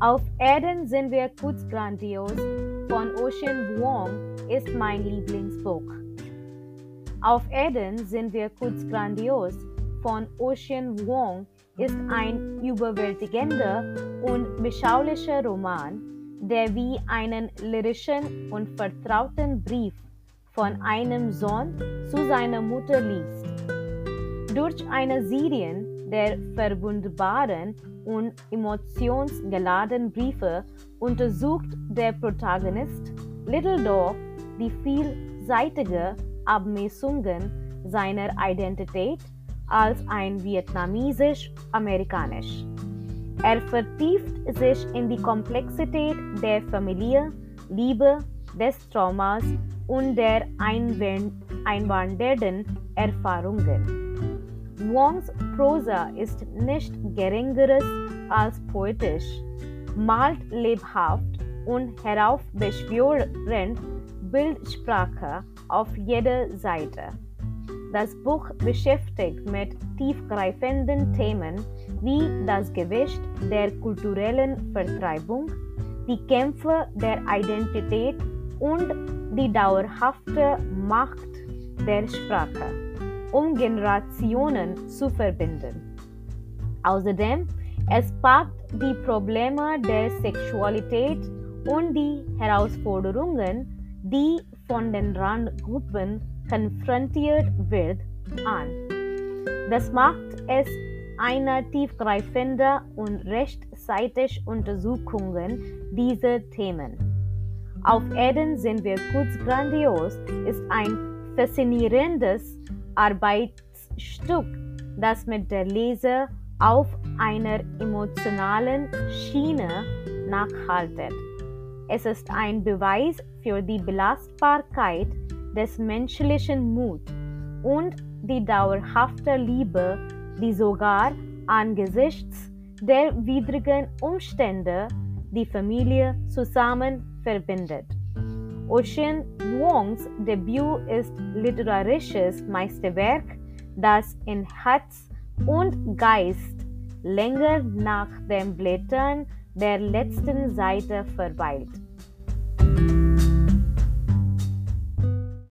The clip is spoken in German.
Auf Erden sind wir kurz grandios von Ocean Vuong ist mein Lieblingsbuch. Auf Erden sind wir kurz grandios von Ocean Vuong ist ein überwältigender und beschaulicher Roman, der wie einen lyrischen und vertrauten Brief von einem Sohn zu seiner Mutter liest. Durch eine Serie der verwundbaren und emotionsgeladenen Briefe untersucht der Protagonist Little Dog die vielseitige Abmessungen seiner Identität als ein vietnamesisch-amerikanisch. Er vertieft sich in die Komplexität der Familie, Liebe, des Traumas und der einwandernden Erfahrungen. Wongs Prosa ist nicht geringeres als poetisch, malt lebhaft und heraufbeschwörend Bildsprache auf jeder Seite. Das Buch beschäftigt mit tiefgreifenden Themen wie das Gewicht der kulturellen Vertreibung, die Kämpfe der Identität und die dauerhafte Macht der Sprache, um Generationen zu verbinden. Außerdem, es packt die Probleme der Sexualität und die Herausforderungen, die von den Randgruppen konfrontiert wird, an. Das macht es eine tiefgreifende und rechtzeitig Untersuchungen dieser Themen. Auf Erden sind wir kurz grandios ist ein faszinierendes Arbeitsstück, das mit der Leser auf einer emotionalen Schiene nachhaltet. Es ist ein Beweis für die Belastbarkeit des menschlichen Muts und die dauerhafte Liebe, die sogar angesichts der widrigen Umstände die Familie zusammen verbindet. Ocean Wongs Debüt ist literarisches Meisterwerk, das in Herz und Geist länger nach dem Blättern der letzten Seite verweilt.